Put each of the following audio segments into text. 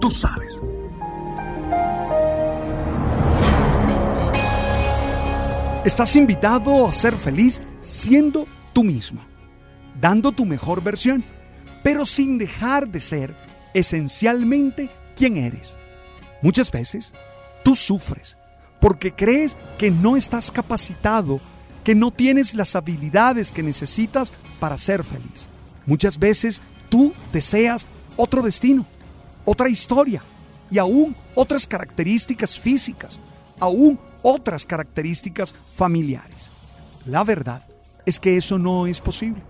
Tú sabes. Estás invitado a ser feliz siendo tú mismo, dando tu mejor versión, pero sin dejar de ser esencialmente quien eres. Muchas veces tú sufres porque crees que no estás capacitado, que no tienes las habilidades que necesitas para ser feliz. Muchas veces tú deseas otro destino, otra historia y aún otras características físicas, aún otras características familiares. La verdad es que eso no es posible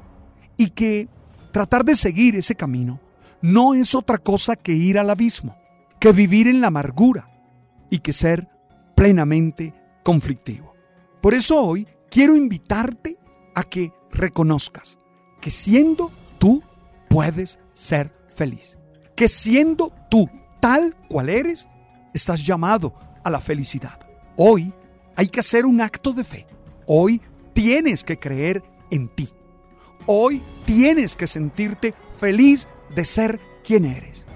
y que tratar de seguir ese camino no es otra cosa que ir al abismo, que vivir en la amargura y que ser plenamente conflictivo. Por eso hoy quiero invitarte a que reconozcas que siendo tú puedes ser feliz, que siendo tú tal cual eres, estás llamado a la felicidad. Hoy hay que hacer un acto de fe. Hoy tienes que creer en ti. Hoy tienes que sentirte feliz de ser quien eres.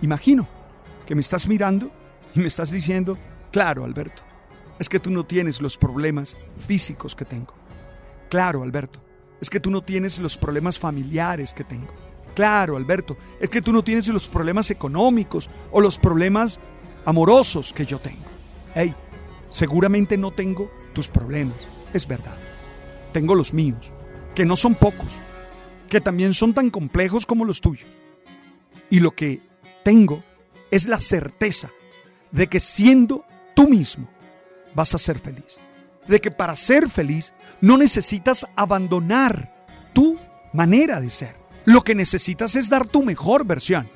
Imagino que me estás mirando y me estás diciendo, claro, Alberto, es que tú no tienes los problemas físicos que tengo. Claro, Alberto, es que tú no tienes los problemas familiares que tengo. Claro, Alberto, es que tú no tienes los problemas económicos o los problemas amorosos que yo tengo. Hey, Seguramente no tengo tus problemas, es verdad. Tengo los míos, que no son pocos, que también son tan complejos como los tuyos. Y lo que tengo es la certeza de que siendo tú mismo vas a ser feliz. De que para ser feliz no necesitas abandonar tu manera de ser. Lo que necesitas es dar tu mejor versión.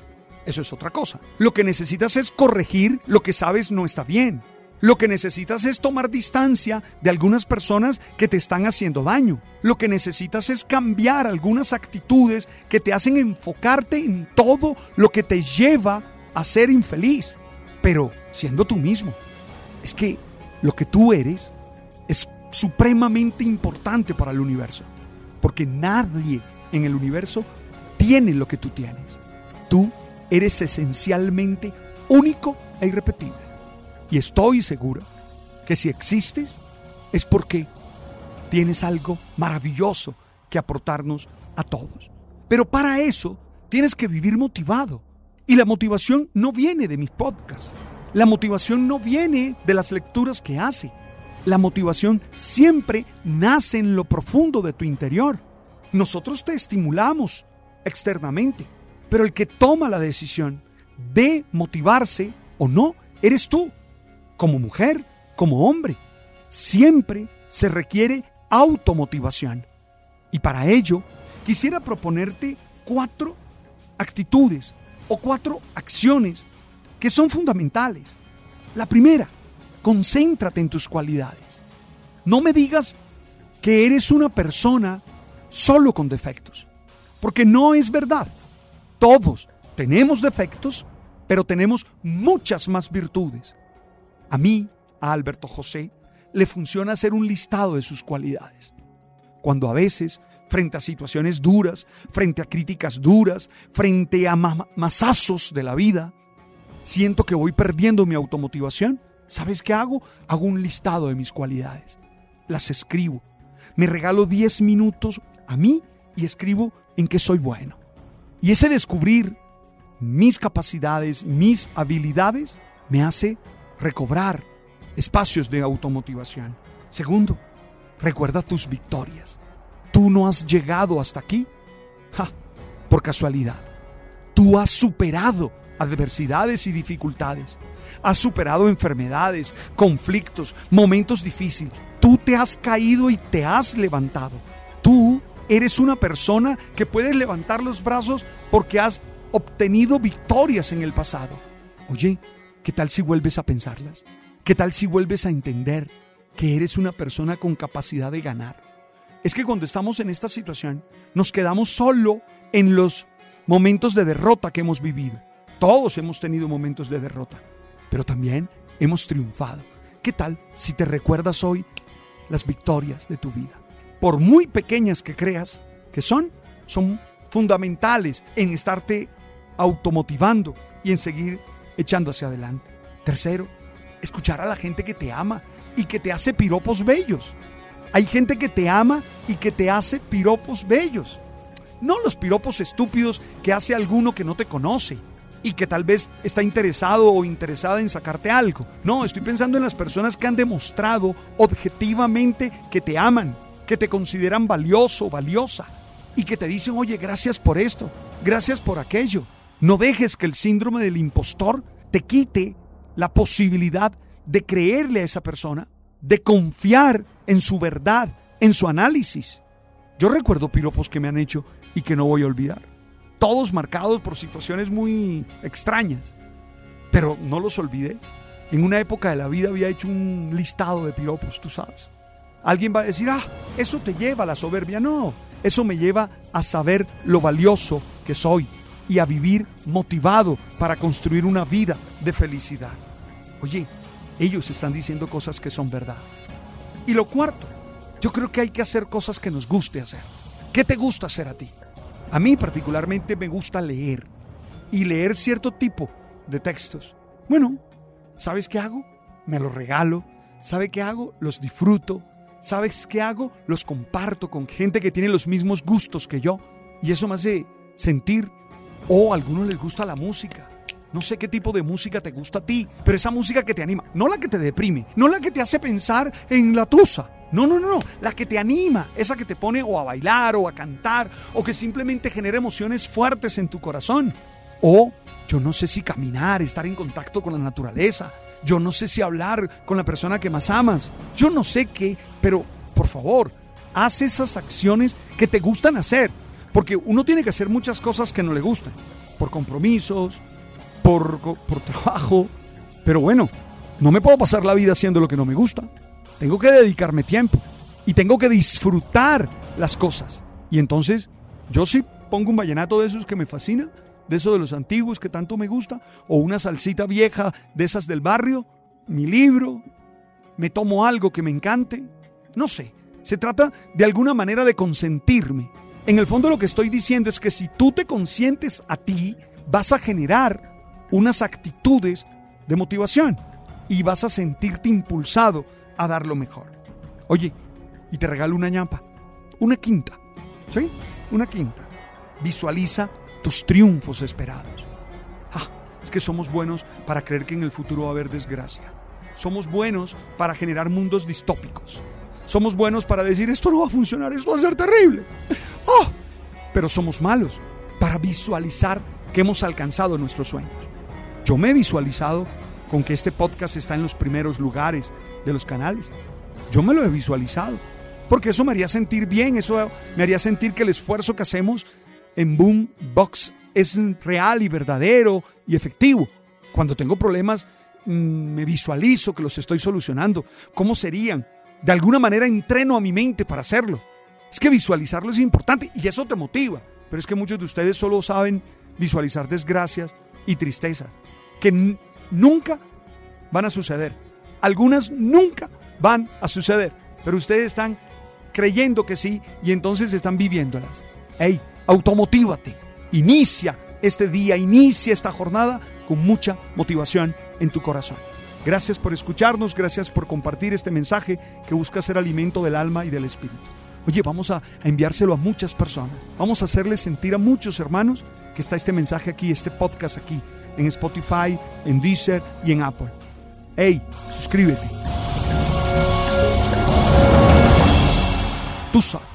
Eso es otra cosa. Lo que necesitas es corregir lo que sabes no está bien. Lo que necesitas es tomar distancia de algunas personas que te están haciendo daño. Lo que necesitas es cambiar algunas actitudes que te hacen enfocarte en todo lo que te lleva a ser infeliz. Pero siendo tú mismo. Es que lo que tú eres es supremamente importante para el universo. Porque nadie en el universo tiene lo que tú tienes. Tú eres esencialmente único e irrepetible. Y estoy seguro que si existes es porque tienes algo maravilloso que aportarnos a todos. Pero para eso tienes que vivir motivado. Y la motivación no viene de mis podcasts. La motivación no viene de las lecturas que hace. La motivación siempre nace en lo profundo de tu interior. Nosotros te estimulamos externamente, pero el que toma la decisión de motivarse o no, eres tú como mujer, como hombre. Siempre se requiere automotivación. Y para ello, quisiera proponerte cuatro actitudes o cuatro acciones que son fundamentales. La primera, concéntrate en tus cualidades. No me digas que eres una persona solo con defectos, porque no es verdad. Todos tenemos defectos pero tenemos muchas más virtudes. A mí, a Alberto José, le funciona hacer un listado de sus cualidades. Cuando a veces, frente a situaciones duras, frente a críticas duras, frente a masazos de la vida, siento que voy perdiendo mi automotivación, ¿sabes qué hago? Hago un listado de mis cualidades. Las escribo. Me regalo 10 minutos a mí y escribo en qué soy bueno. Y ese descubrir mis capacidades, mis habilidades, me hace recobrar espacios de automotivación. Segundo, recuerda tus victorias. Tú no has llegado hasta aquí por casualidad. Tú has superado adversidades y dificultades. Has superado enfermedades, conflictos, momentos difíciles. Tú te has caído y te has levantado. Eres una persona que puedes levantar los brazos porque has obtenido victorias en el pasado. Oye, ¿qué tal si vuelves a pensarlas? ¿Qué tal si vuelves a entender que eres una persona con capacidad de ganar? Es que cuando estamos en esta situación, nos quedamos solo en los momentos de derrota que hemos vivido. Todos hemos tenido momentos de derrota, pero también hemos triunfado. ¿Qué tal si te recuerdas hoy las victorias de tu vida? Por muy pequeñas que creas que son, son fundamentales en estarte automotivando y en seguir echando hacia adelante. Tercero, escuchar a la gente que te ama y que te hace piropos bellos. Hay gente que te ama y que te hace piropos bellos. No los piropos estúpidos que hace alguno que no te conoce y que tal vez está interesado o interesada en sacarte algo. No, estoy pensando en las personas que han demostrado objetivamente que te aman, que te consideran valioso, valiosa y que te dicen, oye, gracias por esto, gracias por aquello. No dejes que el síndrome del impostor te quite la posibilidad de creerle a esa persona, de confiar en su verdad, en su análisis. Yo recuerdo piropos que me han hecho y que no voy a olvidar. Todos marcados por situaciones muy extrañas, pero no los olvidé. En una época de la vida había hecho un listado de piropos, tú sabes. Alguien va a decir, ah, eso te lleva a la soberbia. No, eso me lleva a saber lo valioso que soy, y a vivir motivado para construir una vida de felicidad. Oye, ellos están diciendo cosas que son verdad. Y lo cuarto, yo creo que hay que hacer cosas que nos guste hacer. ¿Qué te gusta hacer a ti? A mí particularmente me gusta leer y leer cierto tipo de textos. Bueno, ¿sabes qué hago? Me los regalo. ¿Sabe qué hago? Los disfruto. ¿Sabes qué hago? Los comparto con gente que tiene los mismos gustos que yo. Y eso me hace sentir o a algunos les gusta la música. No sé qué tipo de música te gusta a ti, pero esa música que te anima, no la que te deprime, no la que te hace pensar en la tusa. No, no, no, no, la que te anima, esa que te pone o a bailar o a cantar o que simplemente genera emociones fuertes en tu corazón. O yo no sé si caminar, estar en contacto con la naturaleza. Yo no sé si hablar con la persona que más amas. Yo no sé qué, pero por favor, haz esas acciones que te gustan hacer. Porque uno tiene que hacer muchas cosas que no le gustan, por compromisos, por, por trabajo. Pero bueno, no me puedo pasar la vida haciendo lo que no me gusta. Tengo que dedicarme tiempo y tengo que disfrutar las cosas. Y entonces, yo sí pongo un vallenato de esos que me fascina, de esos de los antiguos que tanto me gusta, o una salsita vieja de esas del barrio, mi libro, me tomo algo que me encante, no sé. Se trata de alguna manera de consentirme en el fondo lo que estoy diciendo es que si tú te consientes a ti, vas a generar unas actitudes de motivación y vas a sentirte impulsado a dar lo mejor. Oye, y te regalo una ñampa, una quinta, ¿sí? Una quinta. Visualiza tus triunfos esperados. Ah, es que somos buenos para creer que en el futuro va a haber desgracia. Somos buenos para generar mundos distópicos. Somos buenos para decir esto no va a funcionar, esto va a ser terrible. ¡Oh! Pero somos malos para visualizar que hemos alcanzado nuestros sueños. Yo me he visualizado con que este podcast está en los primeros lugares de los canales. Yo me lo he visualizado. Porque eso me haría sentir bien, eso me haría sentir que el esfuerzo que hacemos en Boom Box es real y verdadero y efectivo. Cuando tengo problemas, mm, me visualizo que los estoy solucionando. ¿Cómo serían? De alguna manera entreno a mi mente para hacerlo. Es que visualizarlo es importante y eso te motiva. Pero es que muchos de ustedes solo saben visualizar desgracias y tristezas que nunca van a suceder. Algunas nunca van a suceder, pero ustedes están creyendo que sí y entonces están viviéndolas. Hey, automotívate. Inicia este día, inicia esta jornada con mucha motivación en tu corazón. Gracias por escucharnos, gracias por compartir este mensaje que busca ser alimento del alma y del espíritu. Oye, vamos a, enviárselo a muchas personas. Vamos a hacerles sentir a muchos hermanos que está este mensaje aquí, este podcast aquí, en Spotify, en Deezer y en Apple. Hey, suscríbete. Tú sabes.